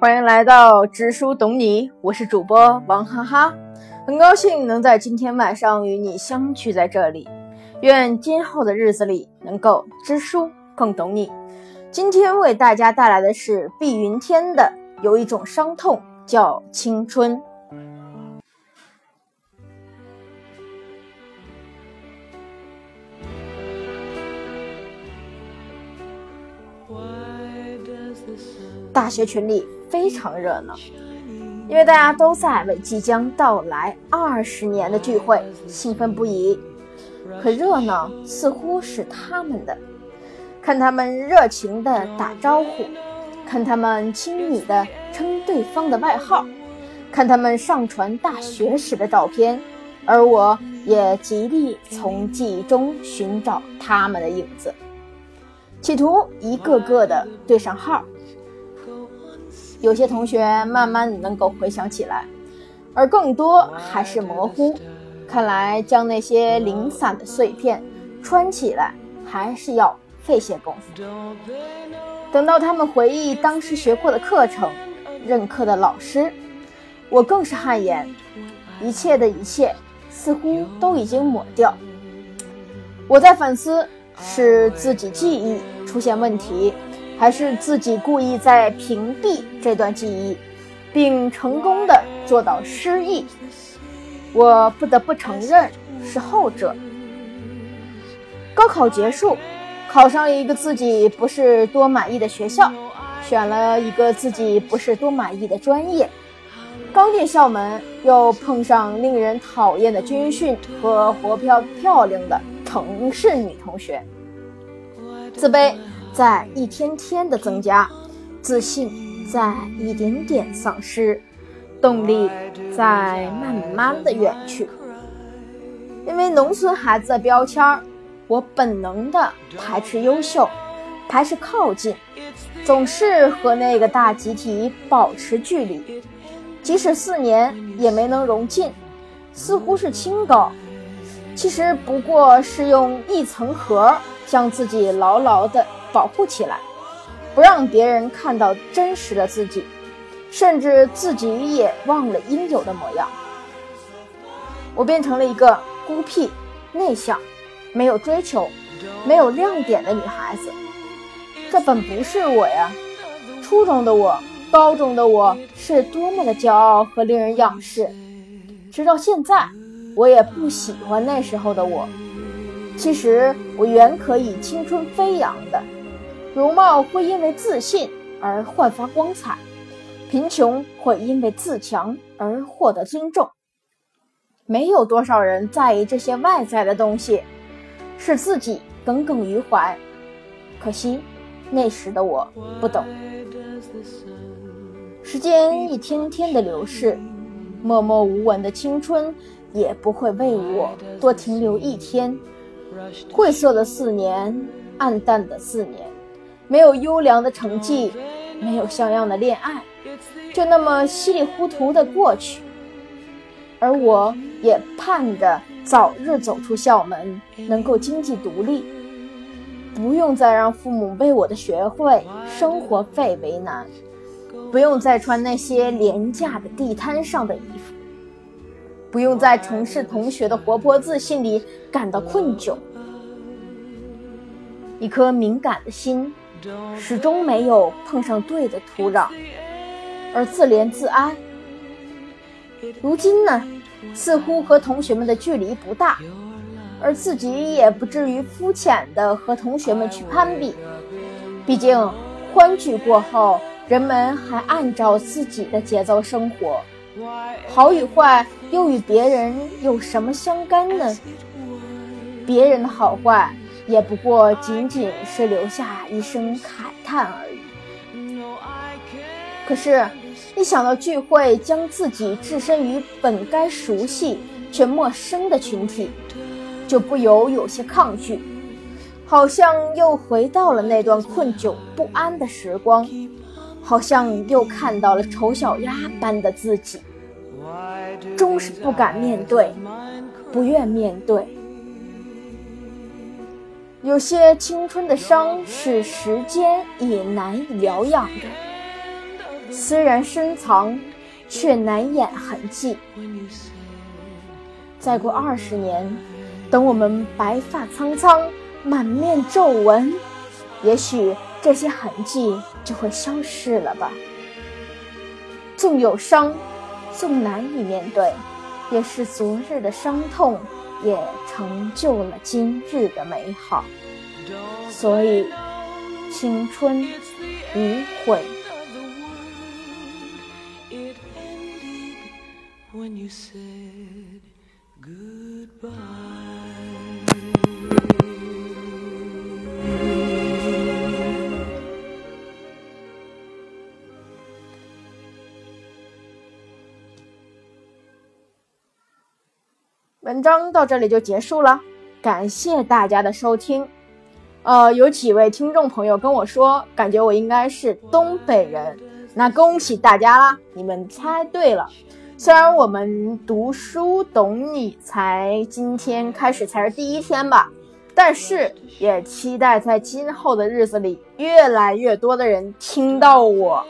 欢迎来到知书懂你，我是主播王哈哈，很高兴能在今天晚上与你相聚在这里。愿今后的日子里能够知书更懂你。今天为大家带来的是碧云天的《有一种伤痛叫青春》。大学群里非常热闹，因为大家都在为即将到来二十年的聚会兴奋不已。可热闹似乎是他们的，看他们热情的打招呼，看他们亲昵的称对方的外号，看他们上传大学时的照片，而我也极力从记忆中寻找他们的影子，企图一个个的对上号。有些同学慢慢能够回想起来，而更多还是模糊。看来将那些零散的碎片穿起来，还是要费些功夫。等到他们回忆当时学过的课程、任课的老师，我更是汗颜。一切的一切似乎都已经抹掉。我在反思：是自己记忆出现问题？还是自己故意在屏蔽这段记忆，并成功的做到失忆。我不得不承认是后者。高考结束，考上了一个自己不是多满意的学校，选了一个自己不是多满意的专业。刚进校门，又碰上令人讨厌的军训和活漂漂亮的城市女同学，自卑。在一天天的增加，自信在一点点丧失，动力在慢慢的远去。因为农村孩子的标签儿我本能的排斥优秀，排斥靠近，总是和那个大集体保持距离。即使四年也没能融进，似乎是清高，其实不过是用一层壳将自己牢牢的。保护起来，不让别人看到真实的自己，甚至自己也忘了应有的模样。我变成了一个孤僻、内向、没有追求、没有亮点的女孩子。这本不是我呀！初中的我、高中的我是多么的骄傲和令人仰视。直到现在，我也不喜欢那时候的我。其实我原可以青春飞扬的。容貌会因为自信而焕发光彩，贫穷会因为自强而获得尊重。没有多少人在意这些外在的东西，是自己耿耿于怀。可惜那时的我不懂。时间一天天的流逝，默默无闻的青春也不会为我多停留一天。晦涩的四年，暗淡的四年。没有优良的成绩，没有像样的恋爱，就那么稀里糊涂的过去。而我也盼着早日走出校门，能够经济独立，不用再让父母为我的学费、生活费为难，不用再穿那些廉价的地摊上的衣服，不用在城市同学的活泼自信里感到困窘。一颗敏感的心。始终没有碰上对的土壤，而自怜自哀。如今呢，似乎和同学们的距离不大，而自己也不至于肤浅的和同学们去攀比。毕竟欢聚过后，人们还按照自己的节奏生活，好与坏又与别人有什么相干呢？别人的好坏。也不过仅仅是留下一声慨叹而已。可是，一想到聚会将自己置身于本该熟悉却陌生的群体，就不由有些抗拒，好像又回到了那段困窘不安的时光，好像又看到了丑小鸭般的自己，终是不敢面对，不愿面对。有些青春的伤是时间也难以疗养的，虽然深藏，却难掩痕迹。再过二十年，等我们白发苍苍，满面皱纹，也许这些痕迹就会消失了吧。纵有伤，纵难以面对，也是昨日的伤痛。也成就了今日的美好，所以青春无悔。goodbye 文章到这里就结束了，感谢大家的收听。呃，有几位听众朋友跟我说，感觉我应该是东北人，那恭喜大家啦，你们猜对了。虽然我们读书懂你才今天开始才是第一天吧，但是也期待在今后的日子里，越来越多的人听到我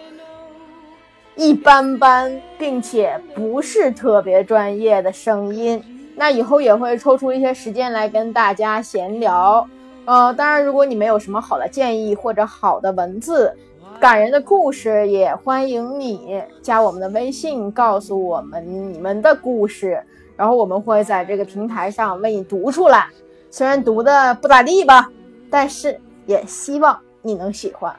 一般般，并且不是特别专业的声音。那以后也会抽出一些时间来跟大家闲聊，呃，当然，如果你们有什么好的建议或者好的文字、感人的故事，也欢迎你加我们的微信，告诉我们你们的故事，然后我们会在这个平台上为你读出来。虽然读的不咋地吧，但是也希望你能喜欢。